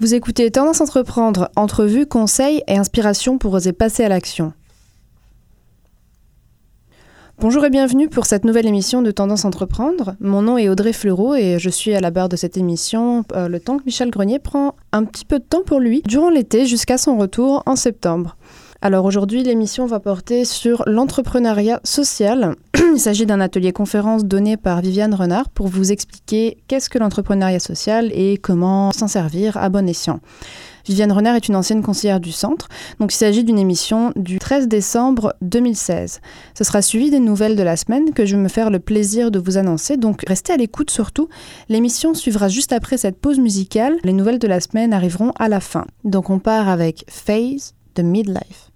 Vous écoutez Tendance Entreprendre, entrevues, conseils et inspiration pour oser passer à l'action. Bonjour et bienvenue pour cette nouvelle émission de Tendance Entreprendre. Mon nom est Audrey Fleureau et je suis à la barre de cette émission euh, le temps que Michel Grenier prend un petit peu de temps pour lui durant l'été jusqu'à son retour en septembre. Alors aujourd'hui, l'émission va porter sur l'entrepreneuriat social. Il s'agit d'un atelier conférence donné par Viviane Renard pour vous expliquer qu'est-ce que l'entrepreneuriat social et comment s'en servir à bon escient. Viviane Renard est une ancienne conseillère du centre, donc il s'agit d'une émission du 13 décembre 2016. Ce sera suivi des nouvelles de la semaine que je vais me faire le plaisir de vous annoncer, donc restez à l'écoute surtout. L'émission suivra juste après cette pause musicale. Les nouvelles de la semaine arriveront à la fin. Donc on part avec Phase de Midlife.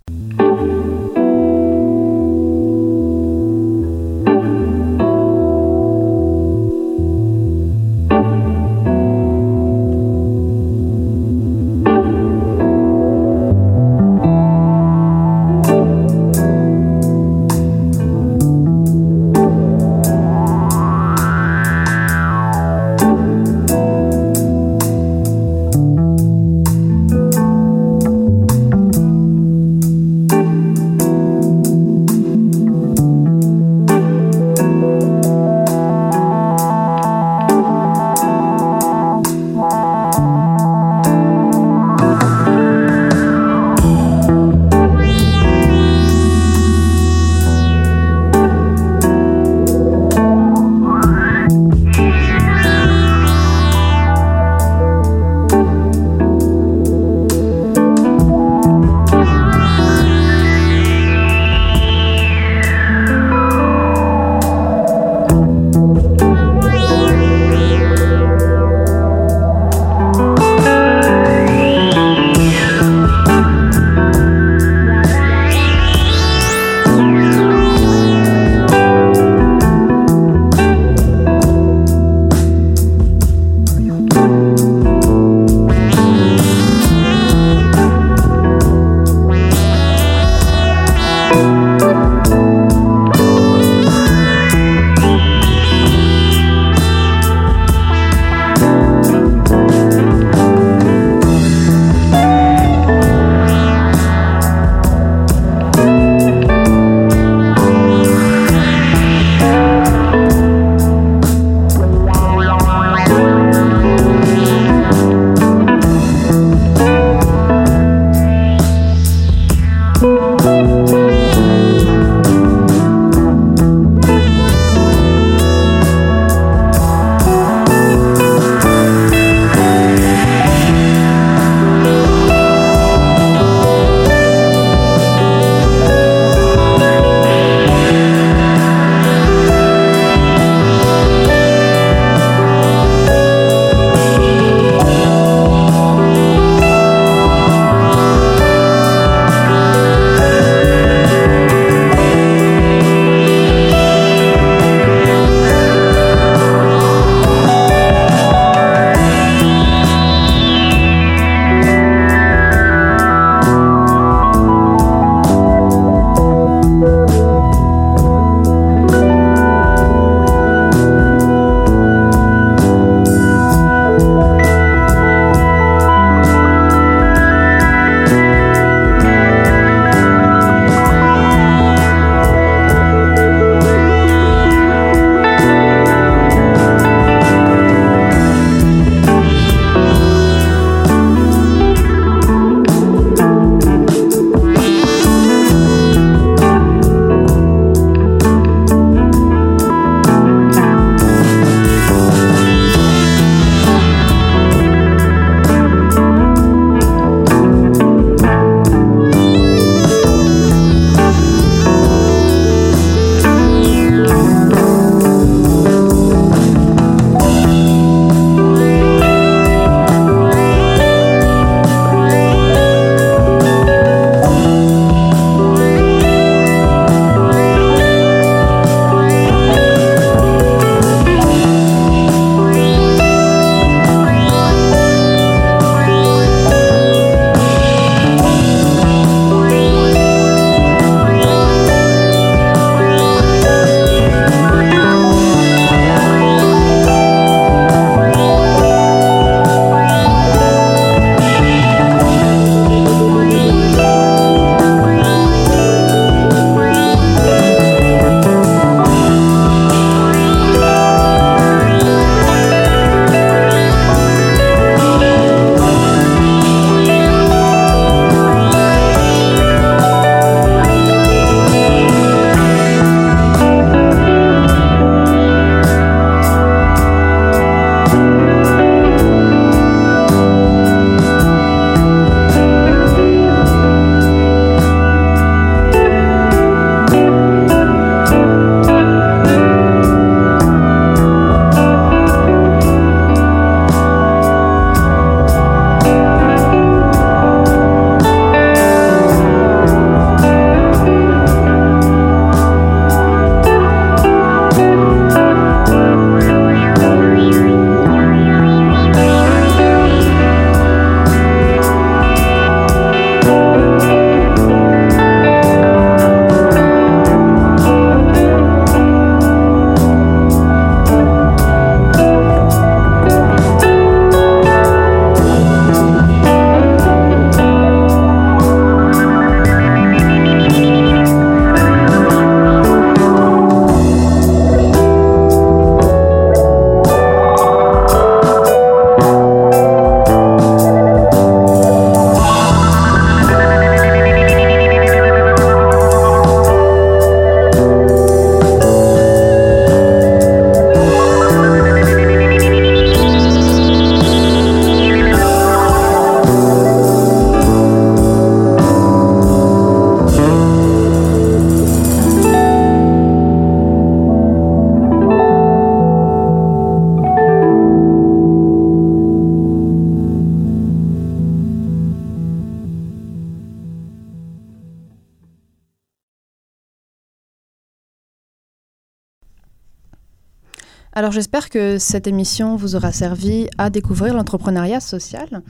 Alors j'espère que cette émission vous aura servi à découvrir l'entrepreneuriat social.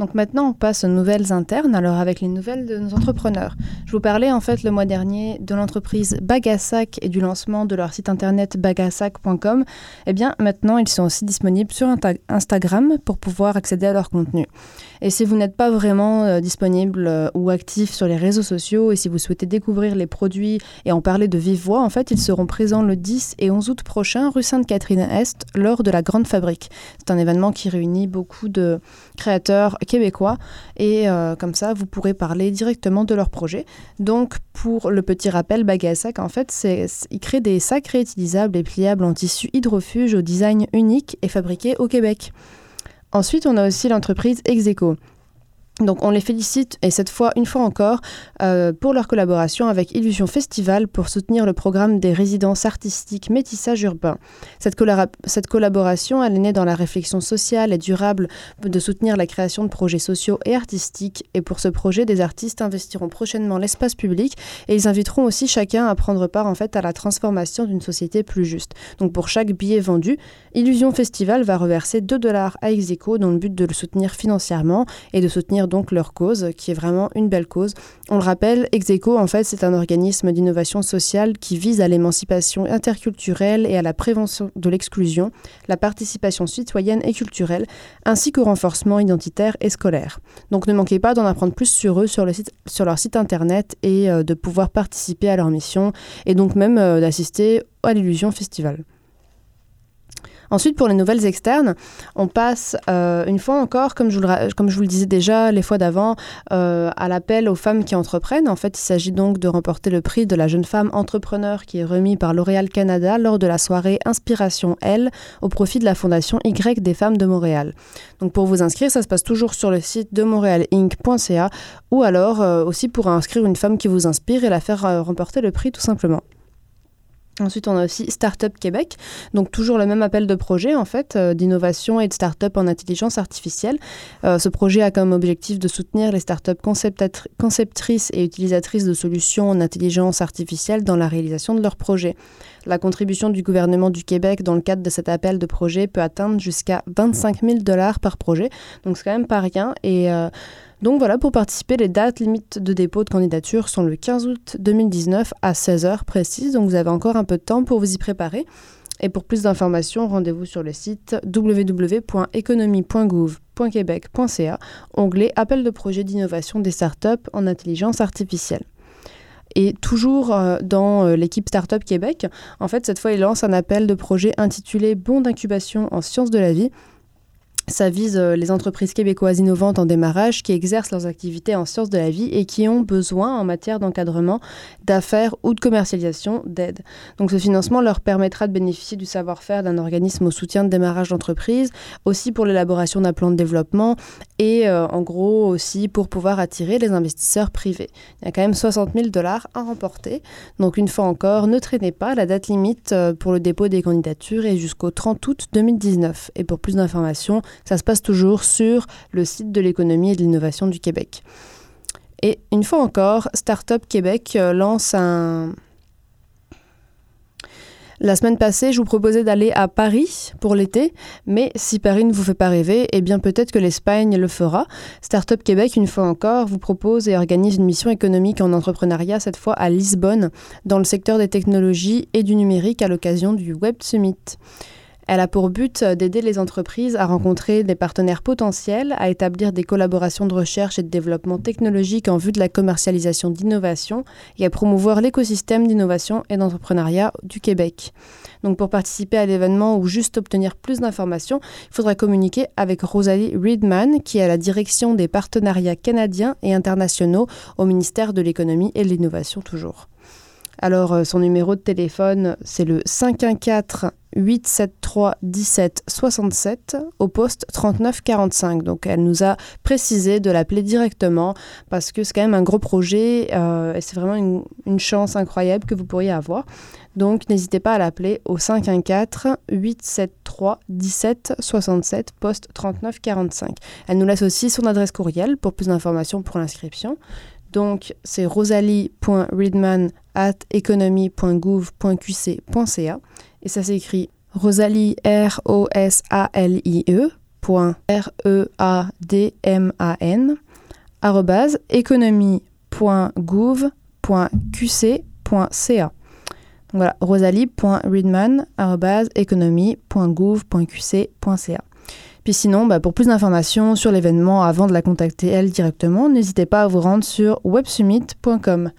Donc maintenant, on passe aux nouvelles internes, alors avec les nouvelles de nos entrepreneurs. Je vous parlais en fait le mois dernier de l'entreprise Bagassac et du lancement de leur site internet bagassac.com. Eh bien, maintenant, ils sont aussi disponibles sur Instagram pour pouvoir accéder à leur contenu. Et si vous n'êtes pas vraiment euh, disponible euh, ou actif sur les réseaux sociaux et si vous souhaitez découvrir les produits et en parler de vive voix, en fait, ils seront présents le 10 et 11 août prochain rue Sainte-Catherine-Est lors de la Grande Fabrique. C'est un événement qui réunit beaucoup de créateurs québécois et euh, comme ça vous pourrez parler directement de leur projet. Donc pour le petit rappel, Bagasac en fait c'est il crée des sacs réutilisables et pliables en tissu hydrofuge au design unique et fabriqués au Québec. Ensuite, on a aussi l'entreprise Execo. Donc on les félicite, et cette fois, une fois encore, euh, pour leur collaboration avec Illusion Festival pour soutenir le programme des résidences artistiques métissage urbain. Cette, cette, collaboration, elle est née dans la réflexion sociale et durable de soutenir la création de projets sociaux et artistiques. Et pour ce projet, des artistes investiront prochainement l'espace public et ils inviteront aussi chacun à prendre part en fait à la transformation d'une société plus juste. Donc pour chaque billet vendu, Illusion Festival va reverser 2 dollars à Execo dans le but de le soutenir financièrement et de soutenir donc leur cause, qui est vraiment une belle cause. On le rappelle, Execo, en fait, c'est un organisme d'innovation sociale qui vise à l'émancipation interculturelle et à la prévention de l'exclusion, la participation citoyenne et culturelle, ainsi qu'au renforcement identitaire et scolaire. Donc ne manquez pas d'en apprendre plus sur eux sur, leur site internet et euh, de pouvoir participer à leur mission et donc même euh, d'assister à l'Illusion Festival. Ensuite, pour les nouvelles externes, on passe euh, une fois encore, comme je, vous le, disais déjà les fois d'avant, euh, à l'appel aux femmes qui entreprennent. En fait, il s'agit donc de remporter le prix de la jeune femme entrepreneur qui est remis par L'Oréal Canada lors de la soirée Inspiration L au profit de la Fondation Y des femmes de Montréal. Donc pour vous inscrire, ça se passe toujours sur le site de montréalinc.ca ou alors euh, aussi pour inscrire une femme qui vous inspire et la faire remporter le prix tout simplement. Ensuite, on a aussi Startup Québec, donc toujours le même appel de projet en fait euh, d'innovation et de start-up en intelligence artificielle. Euh, ce projet a comme objectif de soutenir les startups conceptrices et utilisatrices de solutions en intelligence artificielle dans la réalisation de leurs projets. La contribution du gouvernement du Québec dans le cadre de cet appel de projet peut atteindre jusqu'à 25 000 dollars par projet, donc c'est quand même pas rien et euh, donc voilà, pour participer, les dates limites de dépôt de candidature sont le 15 août 2019 à 16h précise, donc vous avez encore un peu de temps pour vous y préparer. Et pour plus d'informations, rendez-vous sur le site www.economie.gouv.québec.ca, onglet Appel de projet d'innovation des startups en intelligence artificielle. Et toujours euh, dans euh, l'équipe Startup Québec, en fait, cette fois, il lance un appel de projet intitulé Bon d'incubation en sciences de la vie ça vise euh, les entreprises québécoises innovantes en démarrage qui exercent leurs activités en sciences de la vie et qui ont besoin, en matière d'encadrement, d'affaires ou de commercialisation, d'aide. Donc ce financement leur permettra de bénéficier du savoir-faire d'un organisme au soutien de démarrage d'entreprise, aussi pour l'élaboration d'un plan de développement et euh, en gros aussi pour pouvoir attirer les investisseurs privés. Il y a quand même 60 000 dollars à remporter. Donc une fois encore, ne traînez pas, la date limite euh, pour le dépôt des candidatures est jusqu'au 30 août 2019. Et pour plus d'informations, ça se passe toujours sur le site de l'économie et de l'innovation du Québec. Et une fois encore, Startup Québec euh, lance un, la semaine passée, je vous proposais d'aller à Paris pour l'été, mais si Paris ne vous fait pas rêver, eh bien peut-être que l'Espagne le fera. Startup Québec, une fois encore, vous propose et organise une mission économique en entrepreneuriat, cette fois à Lisbonne, dans le secteur des technologies et du numérique à l'occasion du Web Summit. Elle a pour but d'aider les entreprises à rencontrer des partenaires potentiels, à établir des collaborations de recherche et de développement technologique en vue de la commercialisation d'innovation et à promouvoir l'écosystème d'innovation et d'entrepreneuriat du Québec. Donc pour participer à l'événement ou juste obtenir plus d'informations, il faudra communiquer avec Rosalie Reedman, qui est à la direction des partenariats canadiens et internationaux au ministère de l'économie et de l'innovation toujours. Alors euh, son numéro de téléphone, c'est le 514 873 17 67 au poste 3945. Donc elle nous a précisé de l'appeler directement parce que c'est quand même un gros projet euh, et c'est vraiment une, chance incroyable que vous pourriez avoir. Donc n'hésitez pas à l'appeler au 514 873 17 67 poste 3945. Elle nous laisse aussi son adresse courriel pour plus d'informations pour l'inscription. Donc c'est rosalie.readman at et ça s'écrit Rosalie, R-O-S-A-L-I-E, point R-E-A-D-M-A-N, arrobase, economie.gouv.qc.ca. Voilà, rosalie.readman.economie.gouv.qc.ca. Puis sinon, bah, pour plus d'informations sur l'événement avant de la contacter elle directement, n'hésitez pas à vous rendre sur websummit.com.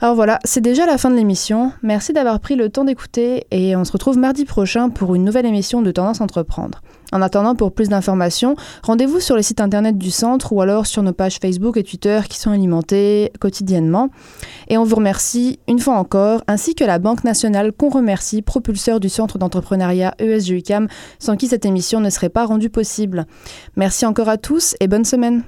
Alors voilà, c'est déjà la fin de l'émission. Merci d'avoir pris le temps d'écouter et on se retrouve mardi prochain pour une nouvelle émission de Tendance Entreprendre. En attendant, pour plus d'informations, rendez-vous sur les sites internet du centre ou alors sur nos pages Facebook et Twitter qui sont alimentées quotidiennement. Et on vous remercie une fois encore, ainsi que la Banque nationale qu'on remercie, propulseur du centre d'entrepreneuriat ESGUCAM, sans qui cette émission ne serait pas rendue possible. Merci encore à tous et bonne semaine.